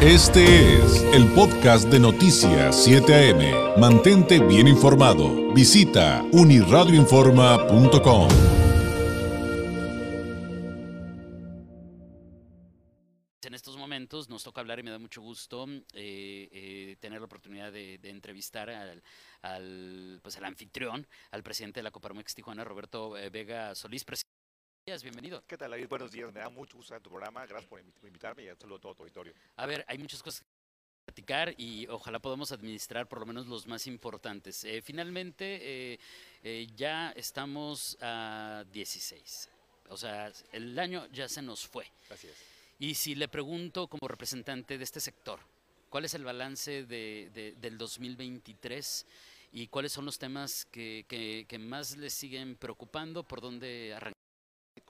Este es el podcast de Noticias 7 AM. Mantente bien informado. Visita uniradioinforma.com. En estos momentos nos toca hablar y me da mucho gusto eh, eh, tener la oportunidad de, entrevistar al, al, pues, al anfitrión, al presidente de la Coparmex Tijuana, Roberto eh, Vega Solís. Bienvenido. ¿Qué tal, David? Buenos días. Me da mucho gusto en tu programa. Gracias por invit- invitarme y un saludo a todo tu auditorio. A ver, hay muchas cosas que platicar y ojalá podamos administrar por lo menos los más importantes. Eh, finalmente, eh, eh, ya estamos a 16. O sea, el año ya se nos fue. Así es. Y si le pregunto como representante de este sector, ¿cuál es el balance de, de- del 2023 y cuáles son los temas que, que- que más les siguen preocupando? ¿Por dónde arrancar?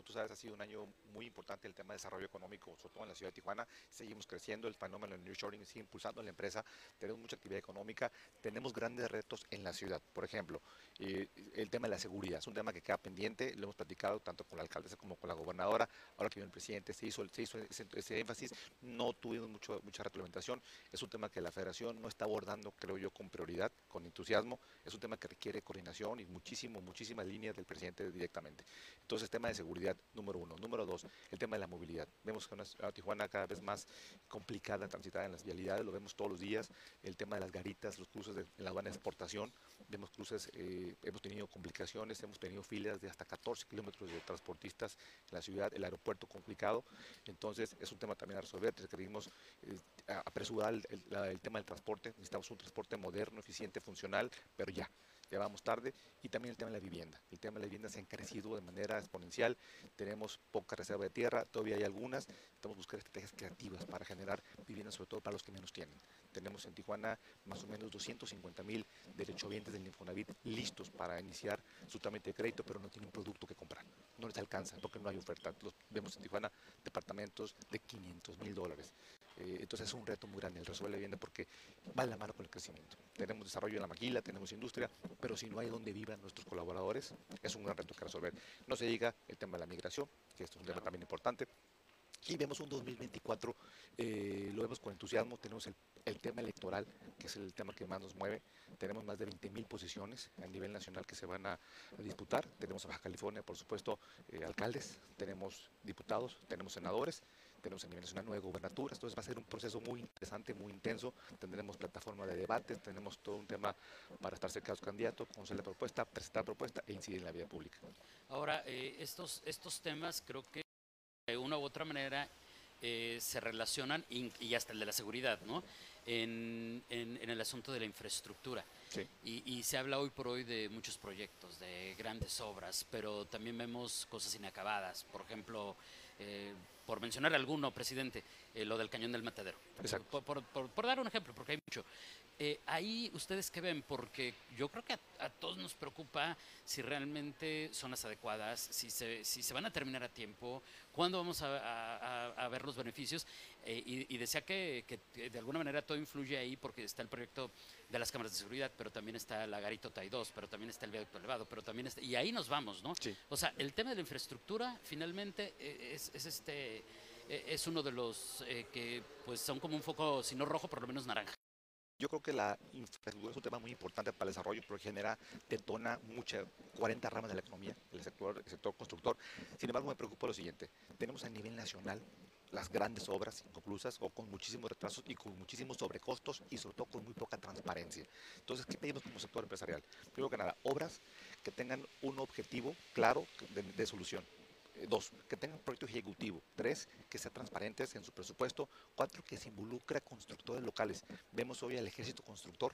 Como tú sabes, ha sido un año muy importante el tema de desarrollo económico, sobre todo en la ciudad de Tijuana. Seguimos creciendo, el fenómeno del Shoring sigue impulsando a la empresa, tenemos mucha actividad económica, tenemos grandes retos en la ciudad. Por ejemplo, eh, el tema de la seguridad es un tema que queda pendiente, lo hemos platicado tanto con la alcaldesa como con la gobernadora. Ahora que vino el presidente, se hizo, se hizo ese, énfasis, no tuvimos mucho, mucha retroalimentación. Es un tema que la federación no está abordando, creo yo, con prioridad, con entusiasmo. Es un tema que requiere coordinación y muchísimo, muchísimas líneas del presidente directamente. Entonces, tema de seguridad, número uno. Número dos, el tema de la movilidad. Vemos ciudad- Tijuana cada vez más complicada, transitada en las vialidades, lo vemos todos los días. El tema de las garitas, los cruces en la aduana de exportación, vemos cruces, eh, hemos tenido complicaciones, hemos tenido filas de hasta 14 kilómetros de transportistas en la ciudad, el aeropuerto complicado. Entonces, es un tema también a resolver. Requerimos eh, a- apresurar el, el tema del transporte. Necesitamos un transporte moderno, eficiente, funcional, pero ya ya vamos tarde, y también el tema de la vivienda. El tema de la vivienda se ha encarecido de manera exponencial, tenemos poca reserva de tierra, todavía hay algunas, estamos buscando estrategias creativas para generar viviendas, sobre todo para los que menos tienen. Tenemos en Tijuana más o menos 250 mil derechohabientes del Infonavit listos para iniciar su trámite de crédito, pero no tienen producto que comprar. No les alcanza porque no hay oferta. Los, vemos en Tijuana departamentos de 500 mil dólares. Eh, entonces es un reto muy grande el resolver la vivienda porque va de la mano con el crecimiento. Tenemos desarrollo en la maquila, tenemos industria, pero si no hay donde vivan nuestros colaboradores, es un gran reto que resolver. No se diga el tema de la migración, que esto es un tema también importante. Y vemos un 2024, eh, lo vemos con entusiasmo, tenemos el, el tema electoral, que es el tema que más nos mueve. Tenemos más de 20 mil posiciones a nivel nacional que se van a, a disputar. Tenemos a Baja California, por supuesto, eh, alcaldes, tenemos diputados, tenemos senadores, tenemos a nivel nacional nueve gobernaturas. Entonces va a ser un proceso muy interesante, muy intenso. Tendremos plataforma de debates, tenemos todo un tema para estar cerca de los candidatos, conocer la propuesta, presentar propuesta e incidir en la vida pública. Ahora, eh, estos, estos temas creo que de una u otra manera eh, se relacionan, y hasta el de la seguridad, ¿no? En, en- en el asunto de la infraestructura. Sí. Y, y se habla hoy por hoy de muchos proyectos, de grandes obras, pero también vemos cosas inacabadas. Por ejemplo, eh, por mencionar alguno, presidente, eh, lo del cañón del matadero. Exacto. Por, por- por- por dar un ejemplo, porque hay mucho. Eh, ahí ustedes qué ven, porque yo creo que a, a todos nos preocupa si realmente son las adecuadas, si se, si se van a terminar a tiempo, cuándo vamos a, a- ver los beneficios. Eh, y, y decía que, que de alguna manera todo influye ahí porque está el proyecto de las cámaras de seguridad, pero también está la Garito Tai 2, pero también está el viaducto elevado, pero también está, y ahí nos vamos, ¿no? Sí. O sea, el tema de la infraestructura finalmente es, es este eh, es uno de los eh, que pues son como un foco, si no rojo, por lo menos naranja. Yo creo que la infraestructura es un tema muy importante para el desarrollo porque genera, detona mucha, 40 ramas de la economía, el sector, el sector constructor. Sin embargo, me preocupa lo siguiente. Tenemos a nivel nacional las grandes obras inconclusas o con muchísimos retrasos y con muchísimos sobrecostos y sobre todo con muy poca transparencia. Entonces, ¿qué pedimos como sector empresarial? Primero que nada, obras que tengan un objetivo claro de, de solución. Eh, Dos, que tengan proyecto ejecutivo. Tres, que sean transparentes en su presupuesto. Cuatro, que se involucre a constructores locales. Vemos hoy al ejército constructor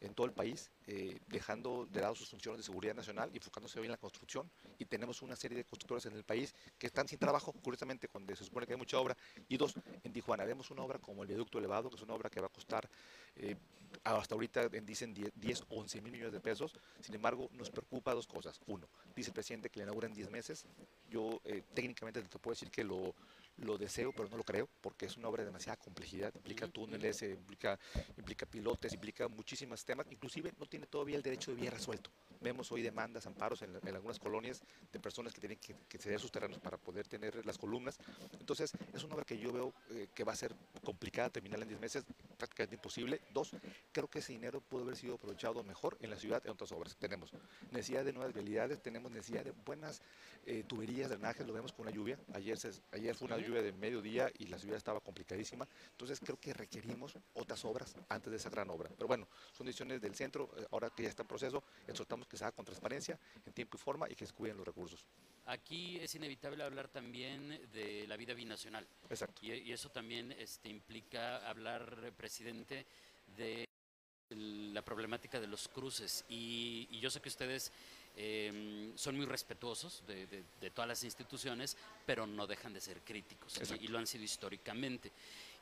en todo el país, eh, dejando de lado sus funciones de seguridad nacional y enfocándose hoy en la construcción. Y tenemos una serie de constructores en el país que están sin trabajo, curiosamente, cuando se supone que hay mucha obra. Y dos, en Tijuana vemos una obra como el viaducto elevado, que es una obra que va a costar, eh, hasta ahorita dicen 10, 10 o 11 mil millones de pesos. Sin embargo, nos preocupa dos cosas. Uno, dice el presidente que le inauguran 10 meses. Yo eh, técnicamente te puedo decir que lo, lo deseo, pero no lo creo, porque es una obra de demasiada complejidad, implica túneles, eh, implica, implica pilotes, implica muchísimos temas, inclusive no tiene todavía el derecho de vía resuelto. Vemos hoy demandas, amparos en, algunas colonias de personas que tienen que, ceder sus terrenos para poder tener las columnas. Entonces, es una obra que yo veo eh, que va a ser complicada terminar en 10 meses, prácticamente imposible. Dos, creo que ese dinero pudo haber sido aprovechado mejor en la ciudad en otras obras. Tenemos necesidad de nuevas vialidades, tenemos necesidad de buenas eh, tuberías, drenajes, lo vemos con una lluvia. Ayer, ayer fue una lluvia de mediodía y la ciudad estaba complicadísima. Entonces, creo que requerimos otras obras antes de esa gran obra. Pero bueno, son decisiones del centro, eh, ahora que ya está en proceso, exhortamos que se haga con transparencia, en tiempo y forma y que se cuiden los recursos. Aquí es inevitable hablar también de la vida binacional. Exacto. Y, eso también este, implica hablar, presidente, de la problemática de los cruces. Y, yo sé que ustedes em, son muy respetuosos de, todas las instituciones, pero no dejan de ser críticos. Y, lo han sido históricamente.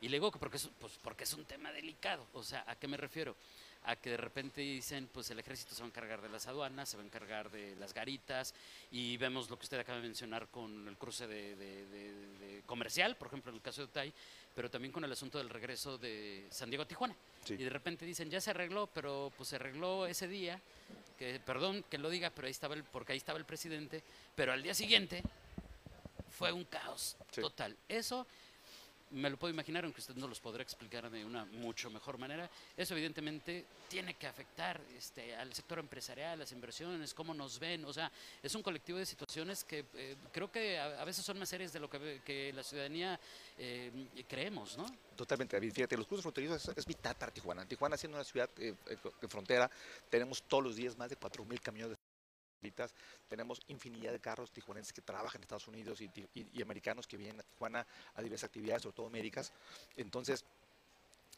Y le digo que porque pues porque es un tema delicado. O sea, ¿a qué me refiero? A que de repente dicen, pues el ejército se va a encargar de las aduanas, se va a encargar de las garitas, y vemos lo que usted acaba de mencionar con el cruce de, comercial, por ejemplo, en el caso de Otay, pero también con el asunto del regreso de San Diego a Tijuana. Y de repente dicen, ya se arregló, pero pues se arregló ese día, que perdón que lo diga, pero ahí estaba el, porque ahí estaba el presidente, pero al día siguiente fue un caos total. Eso me lo puedo imaginar, aunque usted no los podrá explicar de una mucho mejor manera, eso evidentemente tiene que afectar este, al sector empresarial, las inversiones, cómo nos ven, o sea, es un colectivo de situaciones que eh, creo que a, veces son más serias de lo que, la ciudadanía eh, creemos, ¿no? Totalmente, Fíjate, los cruces fronterizos es, vital para Tijuana. Tijuana siendo una ciudad eh, de frontera, tenemos todos los días más de 4.000 camiones tenemos infinidad de carros tijuanenses que trabajan en Estados Unidos y, y, americanos que vienen a Tijuana a diversas actividades, sobre todo médicas. Entonces,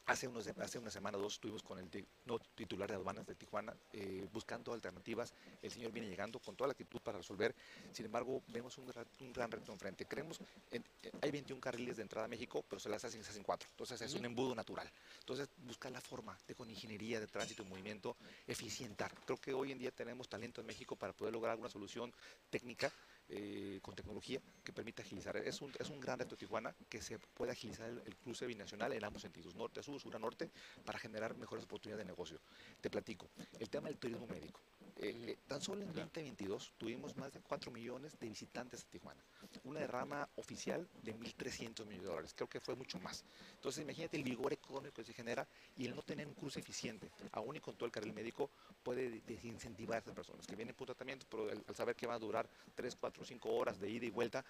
Hace, unos, hace una semana o dos estuvimos con el no titular de aduanas de Tijuana eh, buscando alternativas. El señor viene llegando con toda la actitud para resolver. Sin embargo, vemos un, gran reto enfrente. Creemos, en, eh, hay 21 carriles de entrada a México, pero se las hacen, se hacen cuatro. Entonces es un embudo natural. Entonces buscar la forma de con ingeniería de tránsito y movimiento eficientar. Creo que hoy en día tenemos talento en México para poder lograr una solución técnica eh, con tecnología que permita agilizar. Es un, es un gran reto de Tijuana que se puede agilizar el, cruce binacional en ambos sentidos, norte a sur, sur a norte, para generar mejores oportunidades de negocio. Te platico, el tema del turismo médico. Eh, eh, tan solo en 2022 tuvimos más de 4 millones de visitantes a Tijuana, una derrama oficial de 1.300 millones de dólares, creo que fue mucho más. Entonces imagínate el vigor económico que se genera y el no tener un cruce eficiente, aún y con todo el carril médico, puede desincentivar a esas personas que vienen por tratamiento, pero al, saber que va a durar 3, 4, 5 horas de ida y vuelta,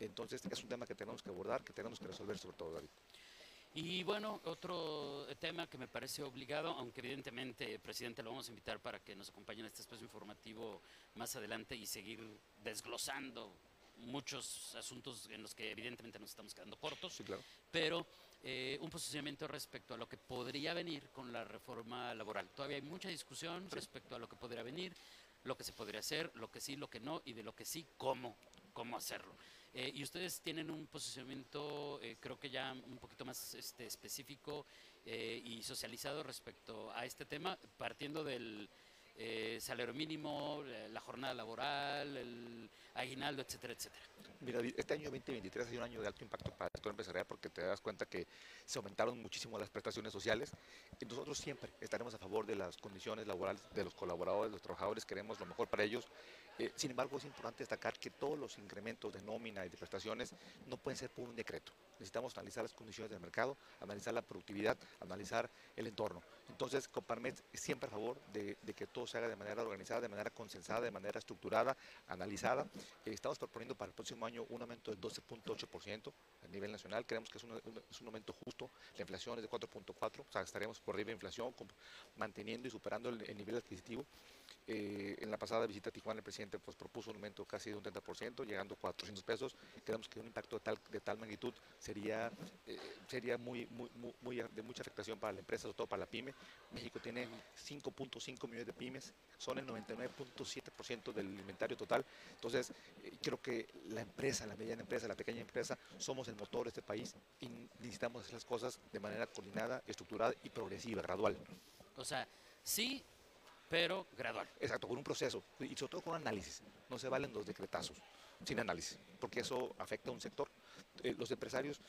entonces es un tema que tenemos que abordar, que tenemos que resolver sobre todo, David. Y bueno, otro tema que me parece obligado, aunque evidentemente, presidente, lo vamos a invitar para que nos acompañe en este espacio informativo más adelante y seguir desglosando muchos asuntos en los que evidentemente nos estamos quedando cortos. Sí, claro. Pero eh, un posicionamiento respecto a lo que podría venir con la reforma laboral. Todavía hay mucha discusión respecto a lo que podría venir, lo que se podría hacer, lo que sí, lo que no, y de lo que sí, cómo, cómo hacerlo. Eh, y ustedes tienen un posicionamiento, eh, creo que ya un poquito más este, específico eh, y socializado respecto a este tema, partiendo del salario mínimo, la jornada laboral, el aguinaldo, etcétera, etcétera. Mira, este año 2023 ha sido un año de alto impacto para el sector empresarial porque te das cuenta que se aumentaron muchísimo las prestaciones sociales. Y nosotros siempre estaremos a favor de las condiciones laborales de los colaboradores, de los trabajadores, queremos lo mejor para ellos eh, sin embargo, es importante destacar que todos los incrementos de nómina y de prestaciones no pueden ser por un decreto. Necesitamos analizar las condiciones del mercado, analizar la productividad, analizar el entorno. Entonces, Coparmex es siempre a favor de, que todo se haga de manera organizada, de manera consensada, de manera estructurada, analizada. Eh, estamos proponiendo para el próximo año un aumento del 12.8% a nivel nacional. Creemos que es un, un aumento justo. La inflación es de 4.4%, o sea, estaremos por arriba de inflación, manteniendo y superando el nivel adquisitivo. Eh, en la pasada visita a Tijuana el presidente pues, propuso un aumento casi de un 30%, llegando a 400 pesos. Creemos que un impacto de tal, de tal magnitud sería, eh, sería muy, muy, muy, de mucha afectación para la empresa, sobre todo para la pyme. México tiene 5.5 millones de pymes, son el 99.7% del inventario total. Entonces, eh, creo que la empresa, la mediana empresa, la pequeña empresa, somos el motor de este país y necesitamos hacer las cosas de manera coordinada, estructurada y progresiva, gradual. O sea, sí pero gradual. Exacto, con un proceso y sobre todo con análisis. No se valen los decretazos sin análisis, porque eso afecta a un sector. Eh, los empresarios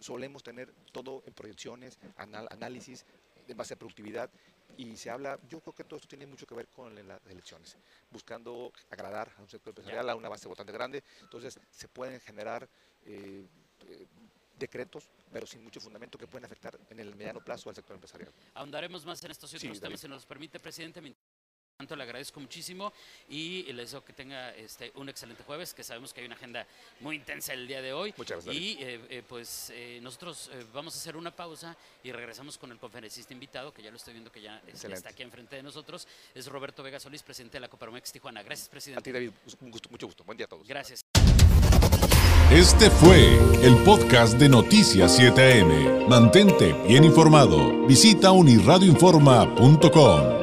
solemos tener todo en proyecciones, análisis, de base a productividad y se habla, yo creo que todo esto tiene mucho que ver con las elecciones, buscando agradar a un sector empresarial, a una base bastante grande, entonces se pueden generar eh, eh, decretos, pero sin mucho fundamento que pueden afectar en el mediano plazo al sector empresarial. Ahondaremos más en estos otros temas, si nos permite, presidente tanto le agradezco muchísimo y les deseo que tenga este, un excelente jueves, que sabemos que hay una agenda muy intensa el día de hoy. Muchas gracias. Y eh, eh, pues eh, nosotros vamos a hacer una pausa y regresamos con el conferencista invitado, que ya lo estoy viendo que ya está aquí enfrente de nosotros. Es Roberto Vega Solís, presidente de la Coparmex Tijuana. Gracias, presidente. A ti, David, un gusto, mucho gusto. Buen día a todos. Gracias. Este fue el podcast de Noticias 7am. Mantente bien informado. Visita unirradioinforma.com.